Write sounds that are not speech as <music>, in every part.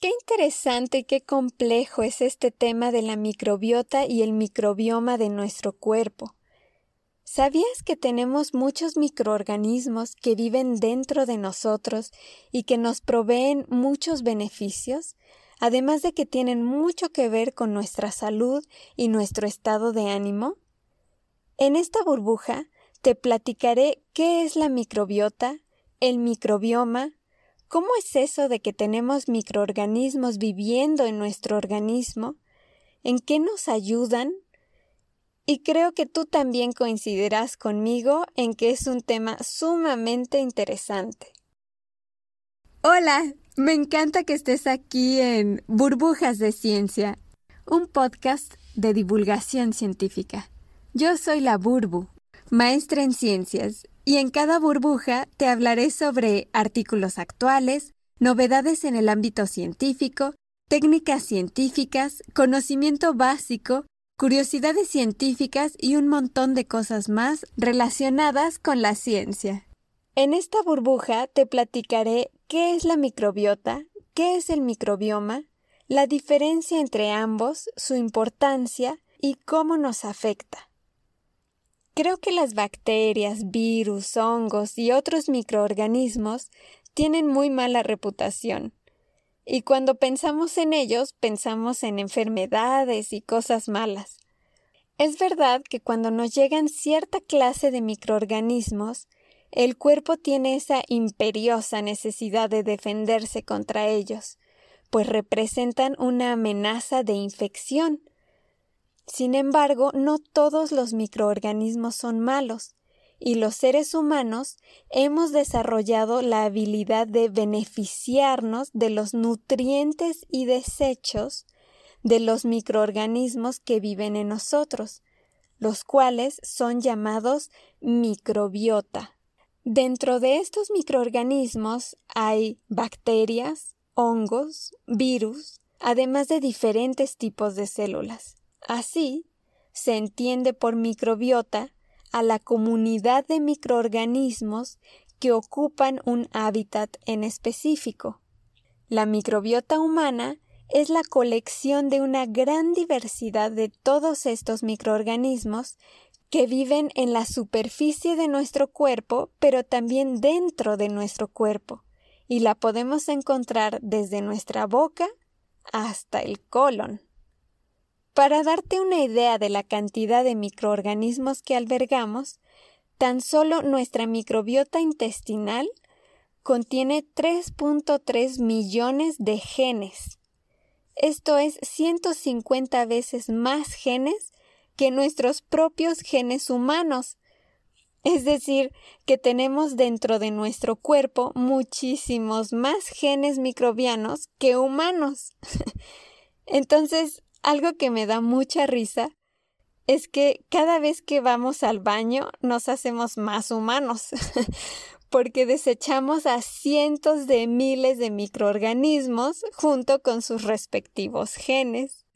Qué interesante y qué complejo es este tema de la microbiota y el microbioma de nuestro cuerpo. ¿Sabías que tenemos muchos microorganismos que viven dentro de nosotros y que nos proveen muchos beneficios? Además de que tienen mucho que ver con nuestra salud y nuestro estado de ánimo. En esta burbuja te platicaré qué es la microbiota, el microbioma, ¿Cómo es eso de que tenemos microorganismos viviendo en nuestro organismo? ¿En qué nos ayudan? Y creo que tú también coincidirás conmigo en que es un tema sumamente interesante. Hola, me encanta que estés aquí en Burbujas de Ciencia, un podcast de divulgación científica. Yo soy la Burbu, maestra en ciencias, y en cada burbuja te hablaré sobre artículos actuales, novedades en el ámbito científico, técnicas científicas, conocimiento básico, curiosidades científicas y un montón de cosas más relacionadas con la ciencia. En esta burbuja te platicaré qué es la microbiota, qué es el microbioma, la diferencia entre ambos, su importancia y cómo nos afecta. Creo que las bacterias, virus, hongos y otros microorganismos tienen muy mala reputación. Y cuando pensamos en ellos, pensamos en enfermedades y cosas malas. Es verdad que cuando nos llegan cierta clase de microorganismos, el cuerpo tiene esa imperiosa necesidad de defenderse contra ellos, pues representan una amenaza de infección, sin embargo, no todos los microorganismos son malos, y los seres humanos hemos desarrollado la habilidad de beneficiarnos de los nutrientes y desechos de los microorganismos que viven en nosotros, los cuales son llamados microbiota. Dentro de estos microorganismos hay bacterias, hongos, virus, además de diferentes tipos de células. Así, se entiende por microbiota a la comunidad de microorganismos que ocupan un hábitat en específico. La microbiota humana es la colección de una gran diversidad de todos estos microorganismos que viven en la superficie de nuestro cuerpo, pero también dentro de nuestro cuerpo, y la podemos encontrar desde nuestra boca hasta el colon. Para darte una idea de la cantidad de microorganismos que albergamos, tan solo nuestra microbiota intestinal contiene 3.3 millones de genes. Esto es 150 veces más genes que nuestros propios genes humanos. Es decir, que tenemos dentro de nuestro cuerpo muchísimos más genes microbianos que humanos. <laughs> Entonces, algo que me da mucha risa es que cada vez que vamos al baño nos hacemos más humanos, <laughs> porque desechamos a cientos de miles de microorganismos junto con sus respectivos genes.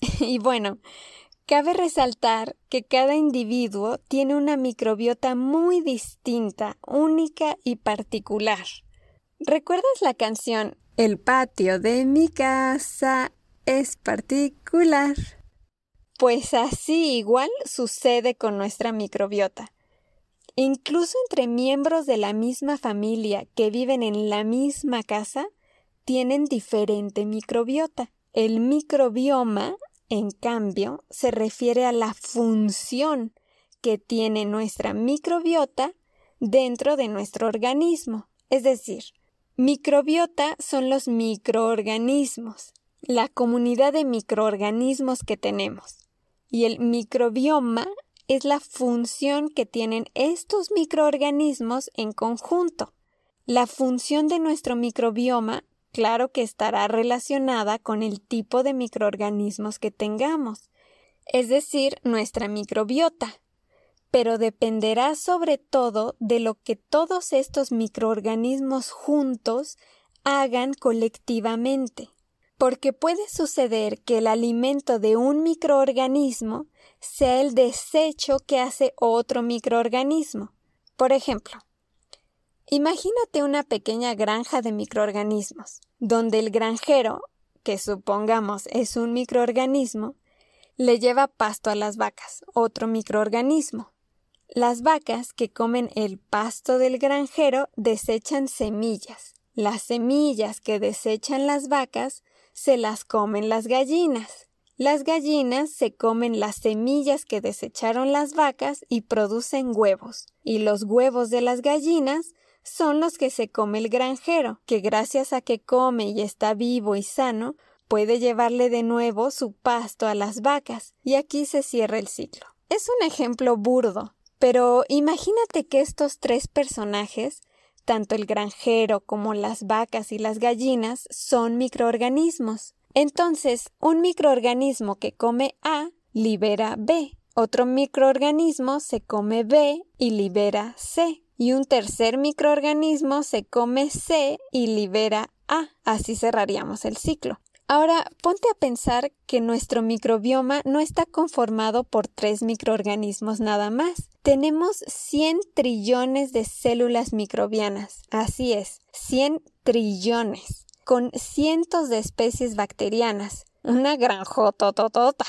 <laughs> Y bueno, cabe resaltar que cada individuo tiene una microbiota muy distinta, única y particular. ¿Recuerdas la canción El patio de mi casa es particular. Pues así igual sucede con nuestra microbiota. Incluso entre miembros de la misma familia que viven en la misma casa, tienen diferente microbiota. El microbioma, en cambio, se refiere a la función que tiene nuestra microbiota dentro de nuestro organismo. Es decir, microbiota son los microorganismos la comunidad de microorganismos que tenemos. Y el microbioma es la función que tienen estos microorganismos en conjunto. La función de nuestro microbioma, claro que estará relacionada con el tipo de microorganismos que tengamos, es decir, nuestra microbiota, pero dependerá sobre todo de lo que todos estos microorganismos juntos hagan colectivamente porque puede suceder que el alimento de un microorganismo sea el desecho que hace otro microorganismo. Por ejemplo, imagínate una pequeña granja de microorganismos. donde el granjero, que supongamos es un microorganismo, le lleva pasto a las vacas, otro microorganismo. Las vacas que comen el pasto del granjero desechan semillas. Las semillas que desechan las vacas se las comen las gallinas. Las gallinas se comen las semillas que desecharon las vacas y producen huevos, y los huevos de las gallinas son los que se come el granjero, que gracias a que come y está vivo y sano, puede llevarle de nuevo su pasto a las vacas, y aquí se cierra el ciclo. Es un ejemplo burdo, pero imagínate que estos tres personajes, tanto el granjero como las vacas y las gallinas, son microorganismos. Entonces, un microorganismo que come A libera B, otro microorganismo se come B y libera C, y un tercer microorganismo se come C y libera A. Así cerraríamos el ciclo. Ahora, ponte a pensar que nuestro microbioma no está conformado por tres microorganismos nada más. Tenemos 100 trillones de células microbianas. Así es, 100 trillones con cientos de especies bacterianas. Una granjotototota.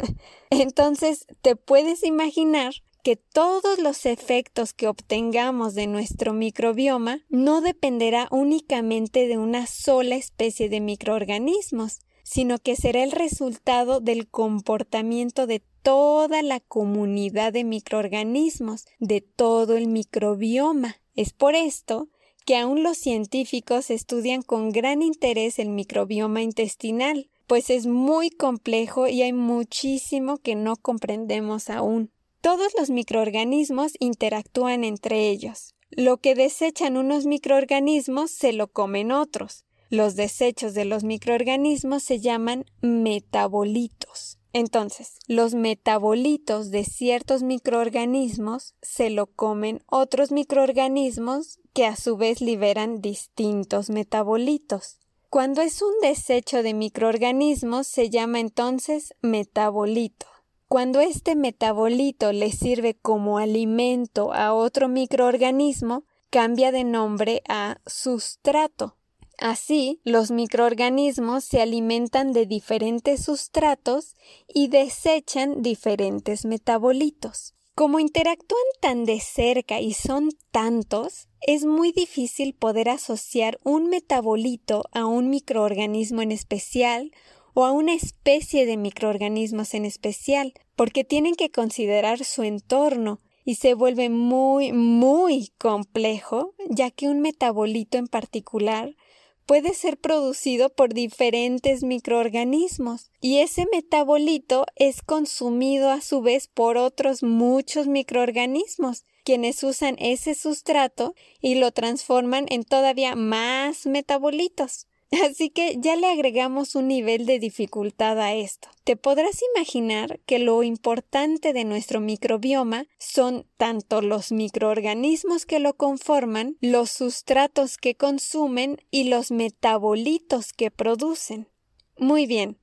<laughs> Entonces, te puedes imaginar que todos los efectos que obtengamos de nuestro microbioma no dependerá únicamente de una sola especie de microorganismos, sino que será el resultado del comportamiento de toda la comunidad de microorganismos, de todo el microbioma. Es por esto que aún los científicos estudian con gran interés el microbioma intestinal, pues es muy complejo y hay muchísimo que no comprendemos aún. Todos los microorganismos interactúan entre ellos. Lo que desechan unos microorganismos se lo comen otros. Los desechos de los microorganismos se llaman metabolitos. Entonces, los metabolitos de ciertos microorganismos se lo comen otros microorganismos que a su vez liberan distintos metabolitos. Cuando es un desecho de microorganismos se llama entonces metabolito. Cuando este metabolito le sirve como alimento a otro microorganismo, cambia de nombre a sustrato. Así, los microorganismos se alimentan de diferentes sustratos y desechan diferentes metabolitos. Como interactúan tan de cerca y son tantos, es muy difícil poder asociar un metabolito a un microorganismo en especial o a una especie de microorganismos en especial, porque tienen que considerar su entorno y se vuelve muy, muy complejo, ya que un metabolito en particular puede ser producido por diferentes microorganismos y ese metabolito es consumido a su vez por otros muchos microorganismos quienes usan ese sustrato y lo transforman en todavía más metabolitos. Así que ya le agregamos un nivel de dificultad a esto. Te podrás imaginar que lo importante de nuestro microbioma son tanto los microorganismos que lo conforman, los sustratos que consumen y los metabolitos que producen. Muy bien,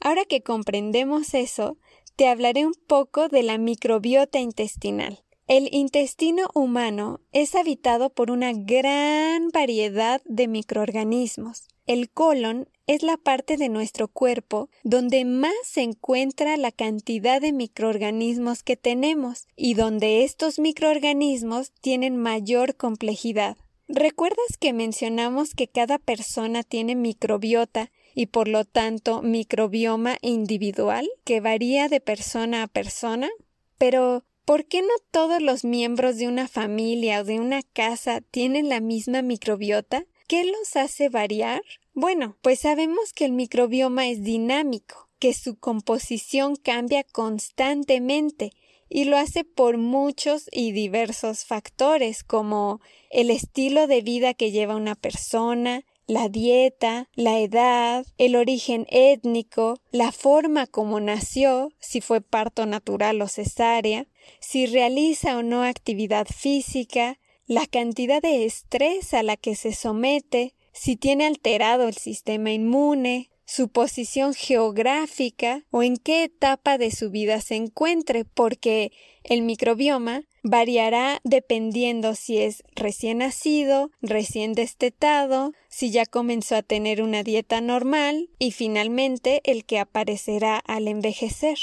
ahora que comprendemos eso, te hablaré un poco de la microbiota intestinal. El intestino humano es habitado por una gran variedad de microorganismos. El colon es la parte de nuestro cuerpo donde más se encuentra la cantidad de microorganismos que tenemos y donde estos microorganismos tienen mayor complejidad. ¿Recuerdas que mencionamos que cada persona tiene microbiota y por lo tanto microbioma individual que varía de persona a persona? Pero ¿Por qué no todos los miembros de una familia o de una casa tienen la misma microbiota? ¿Qué los hace variar? Bueno, pues sabemos que el microbioma es dinámico, que su composición cambia constantemente y lo hace por muchos y diversos factores como el estilo de vida que lleva una persona, la dieta, la edad, el origen étnico, la forma como nació, si fue parto natural o cesárea, si realiza o no actividad física, la cantidad de estrés a la que se somete, si tiene alterado el sistema inmune, su posición geográfica o en qué etapa de su vida se encuentre, porque el microbioma variará dependiendo si es recién nacido, recién destetado, si ya comenzó a tener una dieta normal y finalmente el que aparecerá al envejecer.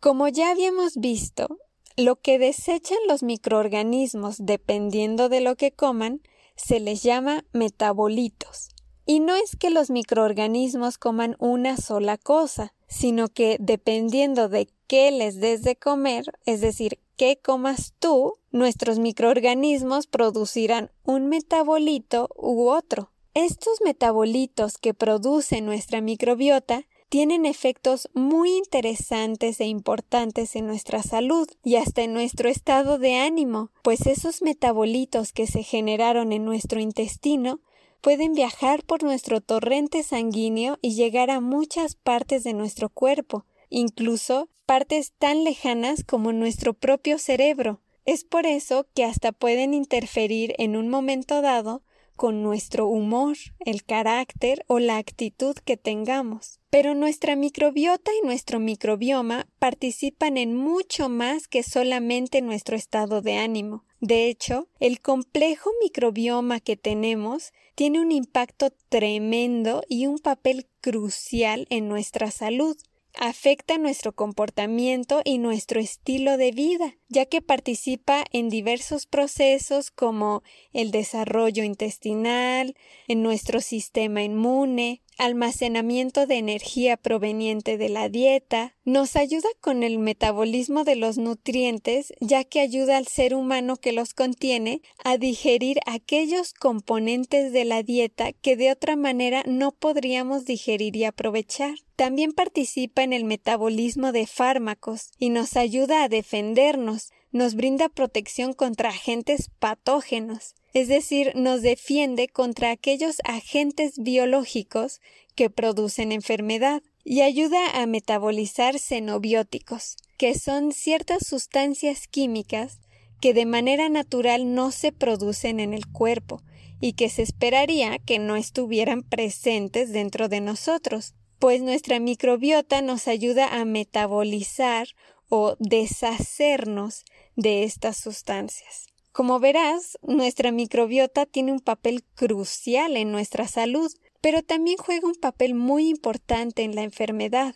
Como ya habíamos visto, lo que desechan los microorganismos dependiendo de lo que coman se les llama metabolitos. Y no es que los microorganismos coman una sola cosa, sino que dependiendo de qué les des de comer, es decir, qué comas tú, nuestros microorganismos producirán un metabolito u otro. Estos metabolitos que produce nuestra microbiota tienen efectos muy interesantes e importantes en nuestra salud y hasta en nuestro estado de ánimo, pues esos metabolitos que se generaron en nuestro intestino pueden viajar por nuestro torrente sanguíneo y llegar a muchas partes de nuestro cuerpo, incluso partes tan lejanas como nuestro propio cerebro. Es por eso que hasta pueden interferir en un momento dado con nuestro humor, el carácter o la actitud que tengamos. Pero nuestra microbiota y nuestro microbioma participan en mucho más que solamente nuestro estado de ánimo. De hecho, el complejo microbioma que tenemos tiene un impacto tremendo y un papel crucial en nuestra salud afecta nuestro comportamiento y nuestro estilo de vida, ya que participa en diversos procesos como el desarrollo intestinal, en nuestro sistema inmune, almacenamiento de energía proveniente de la dieta, nos ayuda con el metabolismo de los nutrientes, ya que ayuda al ser humano que los contiene a digerir aquellos componentes de la dieta que de otra manera no podríamos digerir y aprovechar. También participa en el metabolismo de fármacos y nos ayuda a defendernos, nos brinda protección contra agentes patógenos es decir, nos defiende contra aquellos agentes biológicos que producen enfermedad y ayuda a metabolizar xenobióticos, que son ciertas sustancias químicas que de manera natural no se producen en el cuerpo y que se esperaría que no estuvieran presentes dentro de nosotros, pues nuestra microbiota nos ayuda a metabolizar o deshacernos de estas sustancias. Como verás, nuestra microbiota tiene un papel crucial en nuestra salud, pero también juega un papel muy importante en la enfermedad.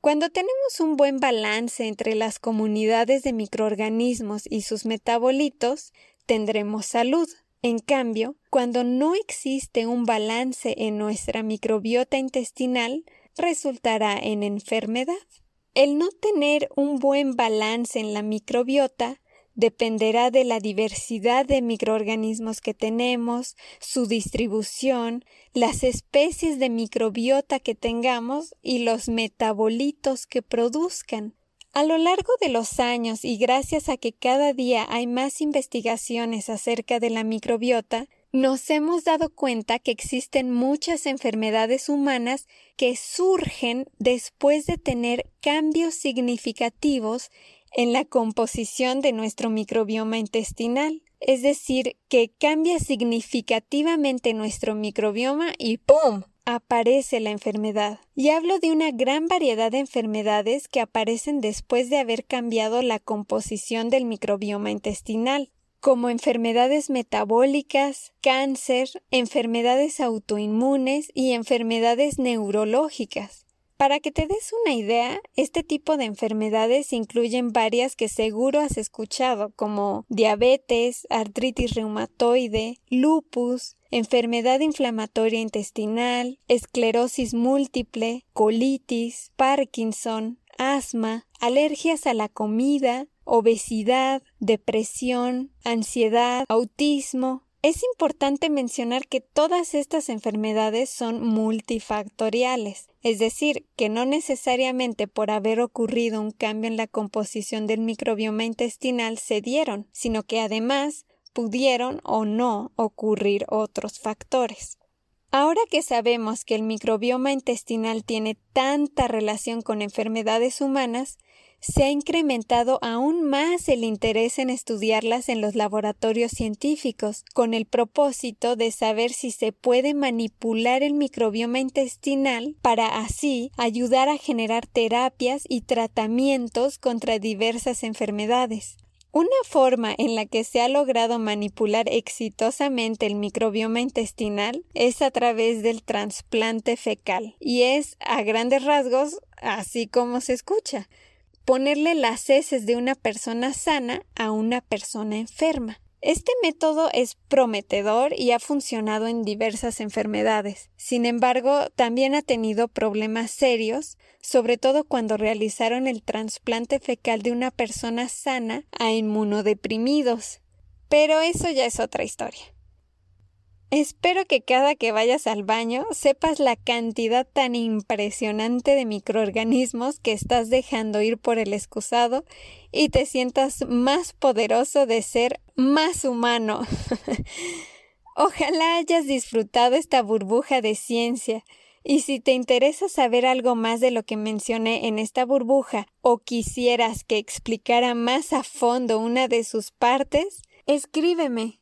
Cuando tenemos un buen balance entre las comunidades de microorganismos y sus metabolitos, tendremos salud. En cambio, cuando no existe un balance en nuestra microbiota intestinal, resultará en enfermedad. El no tener un buen balance en la microbiota dependerá de la diversidad de microorganismos que tenemos, su distribución, las especies de microbiota que tengamos y los metabolitos que produzcan. A lo largo de los años y gracias a que cada día hay más investigaciones acerca de la microbiota, nos hemos dado cuenta que existen muchas enfermedades humanas que surgen después de tener cambios significativos en la composición de nuestro microbioma intestinal. Es decir, que cambia significativamente nuestro microbioma y ¡pum! aparece la enfermedad. Y hablo de una gran variedad de enfermedades que aparecen después de haber cambiado la composición del microbioma intestinal, como enfermedades metabólicas, cáncer, enfermedades autoinmunes y enfermedades neurológicas. Para que te des una idea, este tipo de enfermedades incluyen varias que seguro has escuchado, como diabetes, artritis reumatoide, lupus, enfermedad inflamatoria intestinal, esclerosis múltiple, colitis, Parkinson, asma, alergias a la comida, obesidad, depresión, ansiedad, autismo, es importante mencionar que todas estas enfermedades son multifactoriales, es decir, que no necesariamente por haber ocurrido un cambio en la composición del microbioma intestinal se dieron, sino que además pudieron o no ocurrir otros factores. Ahora que sabemos que el microbioma intestinal tiene tanta relación con enfermedades humanas, se ha incrementado aún más el interés en estudiarlas en los laboratorios científicos, con el propósito de saber si se puede manipular el microbioma intestinal para así ayudar a generar terapias y tratamientos contra diversas enfermedades. Una forma en la que se ha logrado manipular exitosamente el microbioma intestinal es a través del trasplante fecal y es, a grandes rasgos, así como se escucha, ponerle las heces de una persona sana a una persona enferma. Este método es prometedor y ha funcionado en diversas enfermedades. Sin embargo, también ha tenido problemas serios, sobre todo cuando realizaron el trasplante fecal de una persona sana a inmunodeprimidos. Pero eso ya es otra historia. Espero que cada que vayas al baño sepas la cantidad tan impresionante de microorganismos que estás dejando ir por el excusado y te sientas más poderoso de ser más humano. <laughs> Ojalá hayas disfrutado esta burbuja de ciencia. Y si te interesa saber algo más de lo que mencioné en esta burbuja o quisieras que explicara más a fondo una de sus partes, escríbeme.